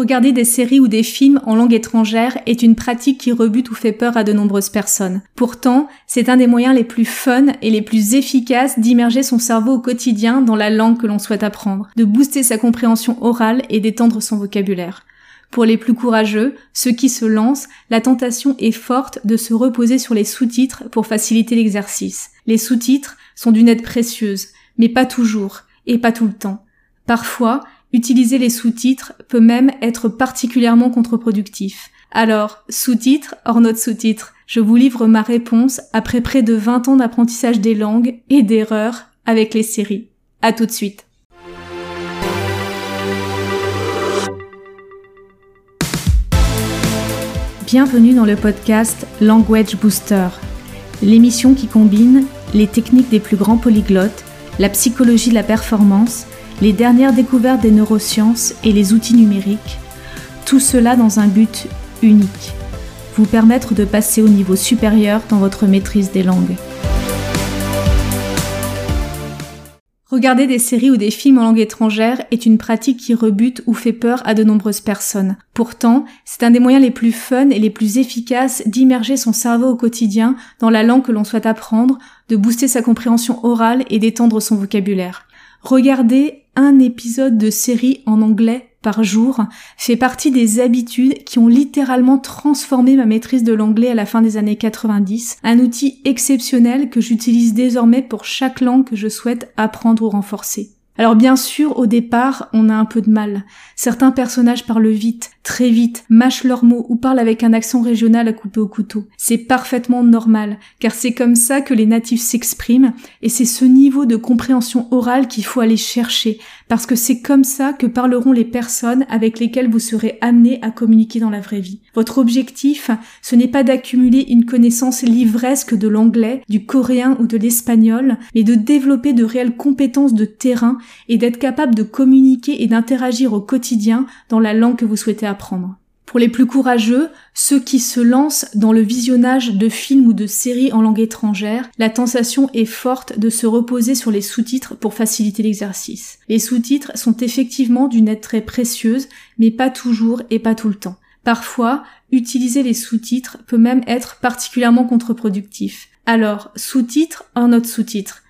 Regarder des séries ou des films en langue étrangère est une pratique qui rebute ou fait peur à de nombreuses personnes. Pourtant, c'est un des moyens les plus fun et les plus efficaces d'immerger son cerveau au quotidien dans la langue que l'on souhaite apprendre, de booster sa compréhension orale et d'étendre son vocabulaire. Pour les plus courageux, ceux qui se lancent, la tentation est forte de se reposer sur les sous-titres pour faciliter l'exercice. Les sous-titres sont d'une aide précieuse, mais pas toujours, et pas tout le temps. Parfois, Utiliser les sous-titres peut même être particulièrement contre-productif. Alors, sous-titres, hors note sous-titres, je vous livre ma réponse après près de 20 ans d'apprentissage des langues et d'erreurs avec les séries. À tout de suite. Bienvenue dans le podcast Language Booster, l'émission qui combine les techniques des plus grands polyglottes, la psychologie de la performance les dernières découvertes des neurosciences et les outils numériques, tout cela dans un but unique, vous permettre de passer au niveau supérieur dans votre maîtrise des langues. Regarder des séries ou des films en langue étrangère est une pratique qui rebute ou fait peur à de nombreuses personnes. Pourtant, c'est un des moyens les plus fun et les plus efficaces d'immerger son cerveau au quotidien dans la langue que l'on souhaite apprendre, de booster sa compréhension orale et d'étendre son vocabulaire. Regarder un épisode de série en anglais par jour fait partie des habitudes qui ont littéralement transformé ma maîtrise de l'anglais à la fin des années 90, un outil exceptionnel que j'utilise désormais pour chaque langue que je souhaite apprendre ou renforcer. Alors bien sûr, au départ, on a un peu de mal. Certains personnages parlent vite, très vite, mâchent leurs mots ou parlent avec un accent régional à couper au couteau. C'est parfaitement normal, car c'est comme ça que les natifs s'expriment, et c'est ce niveau de compréhension orale qu'il faut aller chercher, parce que c'est comme ça que parleront les personnes avec lesquelles vous serez amené à communiquer dans la vraie vie. Votre objectif, ce n'est pas d'accumuler une connaissance livresque de l'anglais, du coréen ou de l'espagnol, mais de développer de réelles compétences de terrain et d'être capable de communiquer et d'interagir au quotidien dans la langue que vous souhaitez apprendre. Pour les plus courageux, ceux qui se lancent dans le visionnage de films ou de séries en langue étrangère, la tentation est forte de se reposer sur les sous-titres pour faciliter l'exercice. Les sous-titres sont effectivement d'une aide très précieuse, mais pas toujours et pas tout le temps. Parfois, utiliser les sous-titres peut même être particulièrement contre-productif. Alors, sous-titres en autre sous-titres.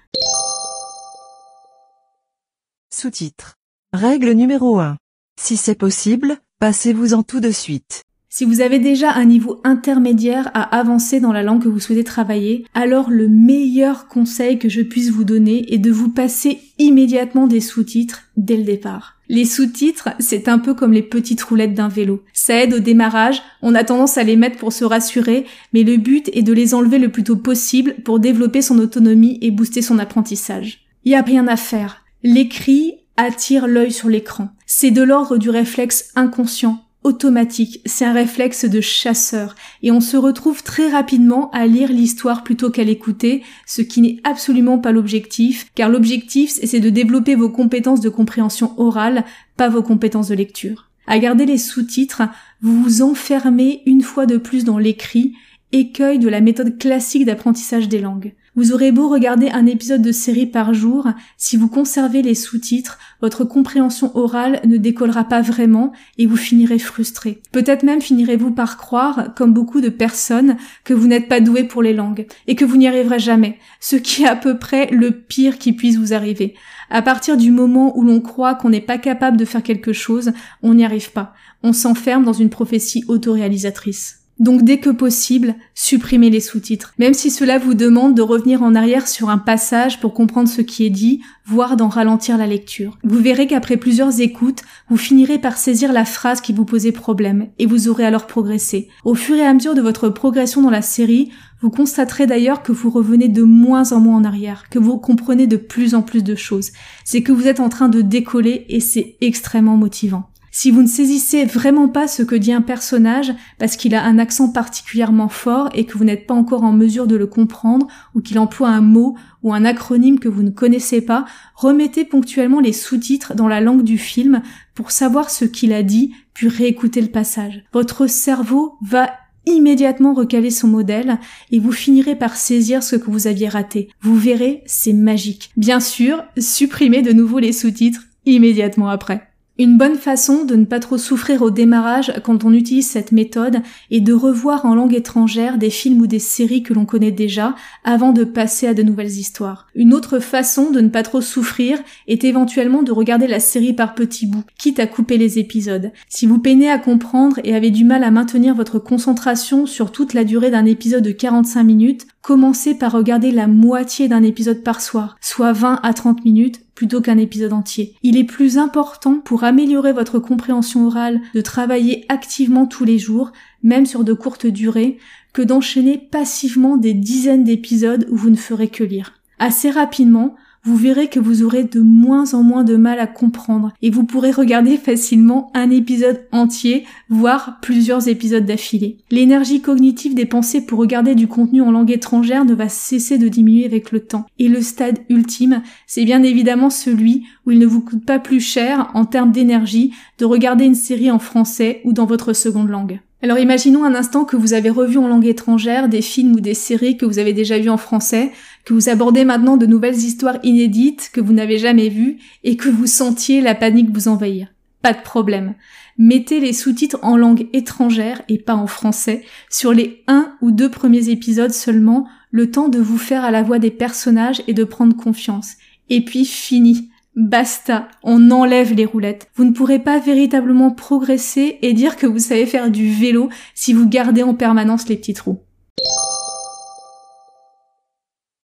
Règle numéro 1. Si c'est possible, passez-vous-en tout de suite. Si vous avez déjà un niveau intermédiaire à avancer dans la langue que vous souhaitez travailler, alors le meilleur conseil que je puisse vous donner est de vous passer immédiatement des sous-titres dès le départ. Les sous-titres, c'est un peu comme les petites roulettes d'un vélo. Ça aide au démarrage, on a tendance à les mettre pour se rassurer, mais le but est de les enlever le plus tôt possible pour développer son autonomie et booster son apprentissage. Il y a rien à faire. L'écrit attire l'œil sur l'écran. C'est de l'ordre du réflexe inconscient, automatique, c'est un réflexe de chasseur, et on se retrouve très rapidement à lire l'histoire plutôt qu'à l'écouter, ce qui n'est absolument pas l'objectif, car l'objectif c'est de développer vos compétences de compréhension orale, pas vos compétences de lecture. À garder les sous-titres, vous vous enfermez une fois de plus dans l'écrit, écueil de la méthode classique d'apprentissage des langues. Vous aurez beau regarder un épisode de série par jour, si vous conservez les sous-titres, votre compréhension orale ne décollera pas vraiment et vous finirez frustré. Peut-être même finirez-vous par croire, comme beaucoup de personnes, que vous n'êtes pas doué pour les langues et que vous n'y arriverez jamais, ce qui est à peu près le pire qui puisse vous arriver. À partir du moment où l'on croit qu'on n'est pas capable de faire quelque chose, on n'y arrive pas. On s'enferme dans une prophétie autoréalisatrice. Donc dès que possible, supprimez les sous-titres. Même si cela vous demande de revenir en arrière sur un passage pour comprendre ce qui est dit, voire d'en ralentir la lecture. Vous verrez qu'après plusieurs écoutes, vous finirez par saisir la phrase qui vous posait problème, et vous aurez alors progressé. Au fur et à mesure de votre progression dans la série, vous constaterez d'ailleurs que vous revenez de moins en moins en arrière, que vous comprenez de plus en plus de choses. C'est que vous êtes en train de décoller et c'est extrêmement motivant. Si vous ne saisissez vraiment pas ce que dit un personnage parce qu'il a un accent particulièrement fort et que vous n'êtes pas encore en mesure de le comprendre ou qu'il emploie un mot ou un acronyme que vous ne connaissez pas, remettez ponctuellement les sous-titres dans la langue du film pour savoir ce qu'il a dit puis réécouter le passage. Votre cerveau va immédiatement recaler son modèle et vous finirez par saisir ce que vous aviez raté. Vous verrez, c'est magique. Bien sûr, supprimez de nouveau les sous-titres immédiatement après. Une bonne façon de ne pas trop souffrir au démarrage quand on utilise cette méthode est de revoir en langue étrangère des films ou des séries que l'on connaît déjà avant de passer à de nouvelles histoires. Une autre façon de ne pas trop souffrir est éventuellement de regarder la série par petits bouts, quitte à couper les épisodes. Si vous peinez à comprendre et avez du mal à maintenir votre concentration sur toute la durée d'un épisode de 45 minutes, commencez par regarder la moitié d'un épisode par soir, soit 20 à 30 minutes, plutôt qu'un épisode entier. Il est plus important pour améliorer votre compréhension orale de travailler activement tous les jours, même sur de courtes durées, que d'enchaîner passivement des dizaines d'épisodes où vous ne ferez que lire. Assez rapidement, vous verrez que vous aurez de moins en moins de mal à comprendre et vous pourrez regarder facilement un épisode entier, voire plusieurs épisodes d'affilée. L'énergie cognitive dépensée pour regarder du contenu en langue étrangère ne va cesser de diminuer avec le temps. Et le stade ultime, c'est bien évidemment celui où il ne vous coûte pas plus cher en termes d'énergie de regarder une série en français ou dans votre seconde langue. Alors imaginons un instant que vous avez revu en langue étrangère des films ou des séries que vous avez déjà vus en français, que vous abordez maintenant de nouvelles histoires inédites que vous n'avez jamais vues et que vous sentiez la panique vous envahir. Pas de problème. Mettez les sous-titres en langue étrangère et pas en français sur les un ou deux premiers épisodes seulement, le temps de vous faire à la voix des personnages et de prendre confiance. Et puis fini. Basta, on enlève les roulettes. Vous ne pourrez pas véritablement progresser et dire que vous savez faire du vélo si vous gardez en permanence les petits trous.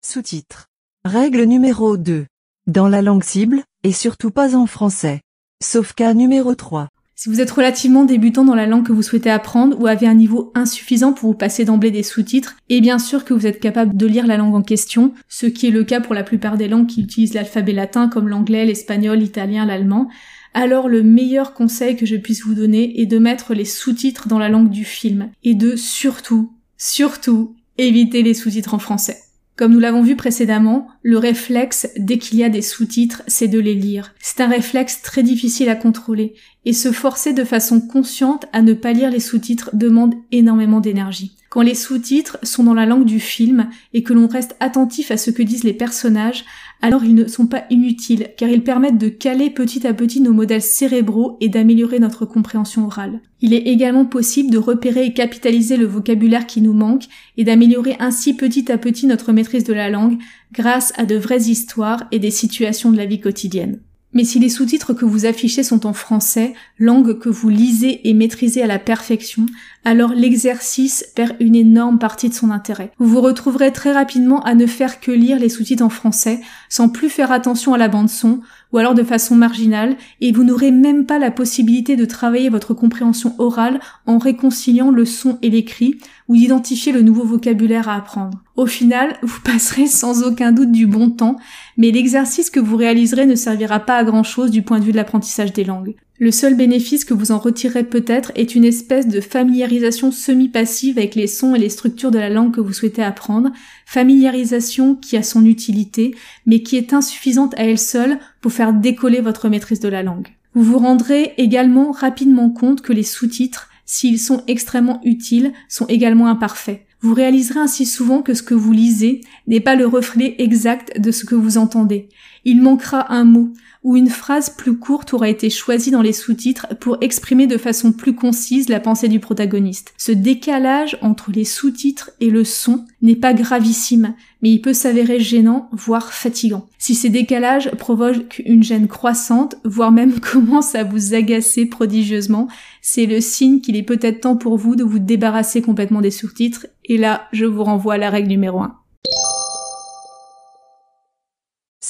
Sous-titres. Règle numéro 2. Dans la langue cible, et surtout pas en français. Sauf cas numéro 3. Si vous êtes relativement débutant dans la langue que vous souhaitez apprendre ou avez un niveau insuffisant pour vous passer d'emblée des sous-titres, et bien sûr que vous êtes capable de lire la langue en question, ce qui est le cas pour la plupart des langues qui utilisent l'alphabet latin comme l'anglais, l'espagnol, l'italien, l'allemand, alors le meilleur conseil que je puisse vous donner est de mettre les sous-titres dans la langue du film et de surtout, surtout éviter les sous-titres en français. Comme nous l'avons vu précédemment, le réflexe dès qu'il y a des sous-titres, c'est de les lire. C'est un réflexe très difficile à contrôler, et se forcer de façon consciente à ne pas lire les sous-titres demande énormément d'énergie. Quand les sous-titres sont dans la langue du film et que l'on reste attentif à ce que disent les personnages, alors ils ne sont pas inutiles, car ils permettent de caler petit à petit nos modèles cérébraux et d'améliorer notre compréhension orale. Il est également possible de repérer et capitaliser le vocabulaire qui nous manque et d'améliorer ainsi petit à petit notre maîtrise de la langue grâce à de vraies histoires et des situations de la vie quotidienne. Mais si les sous-titres que vous affichez sont en français, langue que vous lisez et maîtrisez à la perfection, alors l'exercice perd une énorme partie de son intérêt. Vous vous retrouverez très rapidement à ne faire que lire les sous-titres en français, sans plus faire attention à la bande son, ou alors de façon marginale, et vous n'aurez même pas la possibilité de travailler votre compréhension orale en réconciliant le son et l'écrit, ou d'identifier le nouveau vocabulaire à apprendre. Au final, vous passerez sans aucun doute du bon temps, mais l'exercice que vous réaliserez ne servira pas à grand chose du point de vue de l'apprentissage des langues. Le seul bénéfice que vous en retirerez peut-être est une espèce de familiarisation semi-passive avec les sons et les structures de la langue que vous souhaitez apprendre, familiarisation qui a son utilité, mais qui est insuffisante à elle seule pour faire décoller votre maîtrise de la langue. Vous vous rendrez également rapidement compte que les sous-titres, s'ils sont extrêmement utiles, sont également imparfaits. Vous réaliserez ainsi souvent que ce que vous lisez n'est pas le reflet exact de ce que vous entendez. Il manquera un mot, ou une phrase plus courte aura été choisie dans les sous-titres pour exprimer de façon plus concise la pensée du protagoniste. Ce décalage entre les sous-titres et le son n'est pas gravissime, mais il peut s'avérer gênant, voire fatigant. Si ces décalages provoquent une gêne croissante, voire même commencent à vous agacer prodigieusement, c'est le signe qu'il est peut-être temps pour vous de vous débarrasser complètement des sous-titres, et là, je vous renvoie à la règle numéro 1.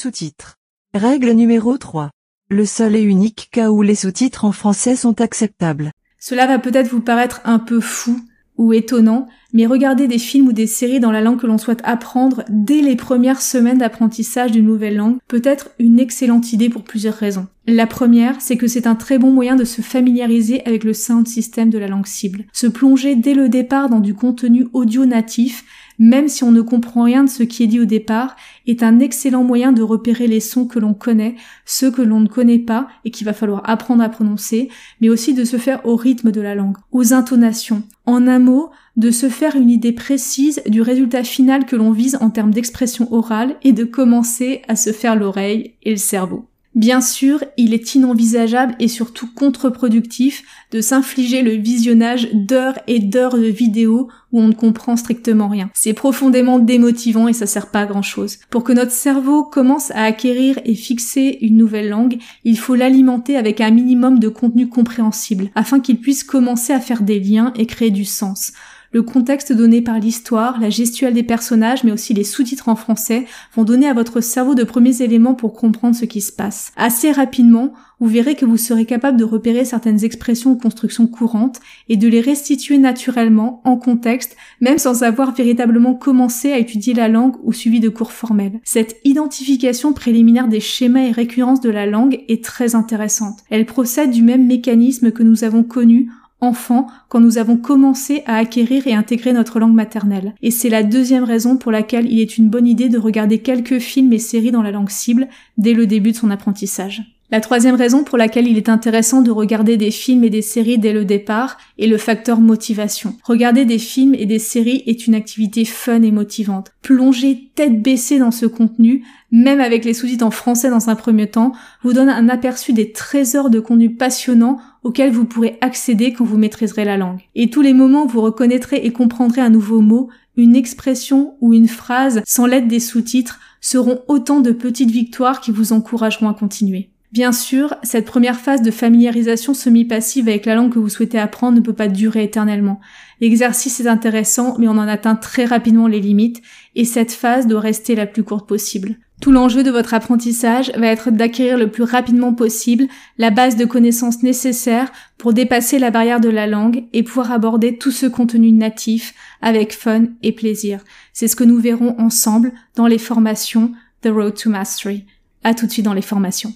Sous-titres. Règle numéro 3. Le seul et unique cas où les sous-titres en français sont acceptables. Cela va peut-être vous paraître un peu fou ou étonnant, mais regarder des films ou des séries dans la langue que l'on souhaite apprendre dès les premières semaines d'apprentissage d'une nouvelle langue peut être une excellente idée pour plusieurs raisons. La première, c'est que c'est un très bon moyen de se familiariser avec le sound system de la langue cible. Se plonger dès le départ dans du contenu audio natif même si on ne comprend rien de ce qui est dit au départ, est un excellent moyen de repérer les sons que l'on connaît, ceux que l'on ne connaît pas et qu'il va falloir apprendre à prononcer, mais aussi de se faire au rythme de la langue, aux intonations. En un mot, de se faire une idée précise du résultat final que l'on vise en termes d'expression orale et de commencer à se faire l'oreille et le cerveau. Bien sûr, il est inenvisageable et surtout contre-productif de s'infliger le visionnage d'heures et d'heures de vidéos où on ne comprend strictement rien. C'est profondément démotivant et ça sert pas à grand chose. Pour que notre cerveau commence à acquérir et fixer une nouvelle langue, il faut l'alimenter avec un minimum de contenu compréhensible afin qu'il puisse commencer à faire des liens et créer du sens. Le contexte donné par l'histoire, la gestuelle des personnages, mais aussi les sous-titres en français vont donner à votre cerveau de premiers éléments pour comprendre ce qui se passe. Assez rapidement, vous verrez que vous serez capable de repérer certaines expressions ou constructions courantes et de les restituer naturellement en contexte, même sans avoir véritablement commencé à étudier la langue ou suivi de cours formels. Cette identification préliminaire des schémas et récurrences de la langue est très intéressante. Elle procède du même mécanisme que nous avons connu enfant quand nous avons commencé à acquérir et intégrer notre langue maternelle. Et c'est la deuxième raison pour laquelle il est une bonne idée de regarder quelques films et séries dans la langue cible dès le début de son apprentissage. La troisième raison pour laquelle il est intéressant de regarder des films et des séries dès le départ est le facteur motivation. Regarder des films et des séries est une activité fun et motivante. Plonger tête baissée dans ce contenu, même avec les sous-titres en français dans un premier temps, vous donne un aperçu des trésors de contenu passionnant auxquels vous pourrez accéder quand vous maîtriserez la langue. Et tous les moments où vous reconnaîtrez et comprendrez un nouveau mot, une expression ou une phrase sans l'aide des sous-titres seront autant de petites victoires qui vous encourageront à continuer. Bien sûr, cette première phase de familiarisation semi-passive avec la langue que vous souhaitez apprendre ne peut pas durer éternellement. L'exercice est intéressant, mais on en atteint très rapidement les limites, et cette phase doit rester la plus courte possible. Tout l'enjeu de votre apprentissage va être d'acquérir le plus rapidement possible la base de connaissances nécessaires pour dépasser la barrière de la langue et pouvoir aborder tout ce contenu natif avec fun et plaisir. C'est ce que nous verrons ensemble dans les formations The Road to Mastery. À tout de suite dans les formations.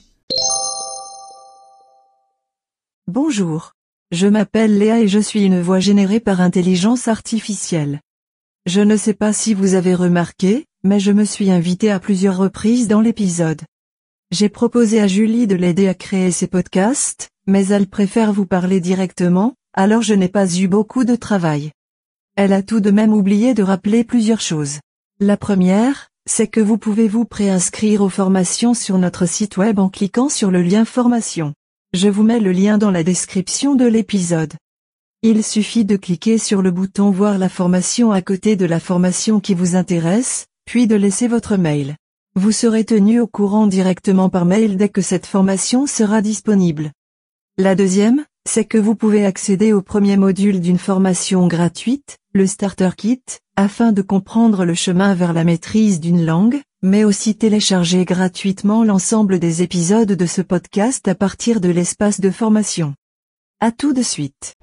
Bonjour. Je m'appelle Léa et je suis une voix générée par intelligence artificielle. Je ne sais pas si vous avez remarqué, mais je me suis invité à plusieurs reprises dans l'épisode. J'ai proposé à Julie de l'aider à créer ses podcasts, mais elle préfère vous parler directement, alors je n'ai pas eu beaucoup de travail. Elle a tout de même oublié de rappeler plusieurs choses. La première, c'est que vous pouvez vous préinscrire aux formations sur notre site web en cliquant sur le lien formation. Je vous mets le lien dans la description de l'épisode. Il suffit de cliquer sur le bouton voir la formation à côté de la formation qui vous intéresse, puis de laisser votre mail. Vous serez tenu au courant directement par mail dès que cette formation sera disponible. La deuxième, c'est que vous pouvez accéder au premier module d'une formation gratuite, le Starter Kit, afin de comprendre le chemin vers la maîtrise d'une langue, mais aussi télécharger gratuitement l'ensemble des épisodes de ce podcast à partir de l'espace de formation. À tout de suite.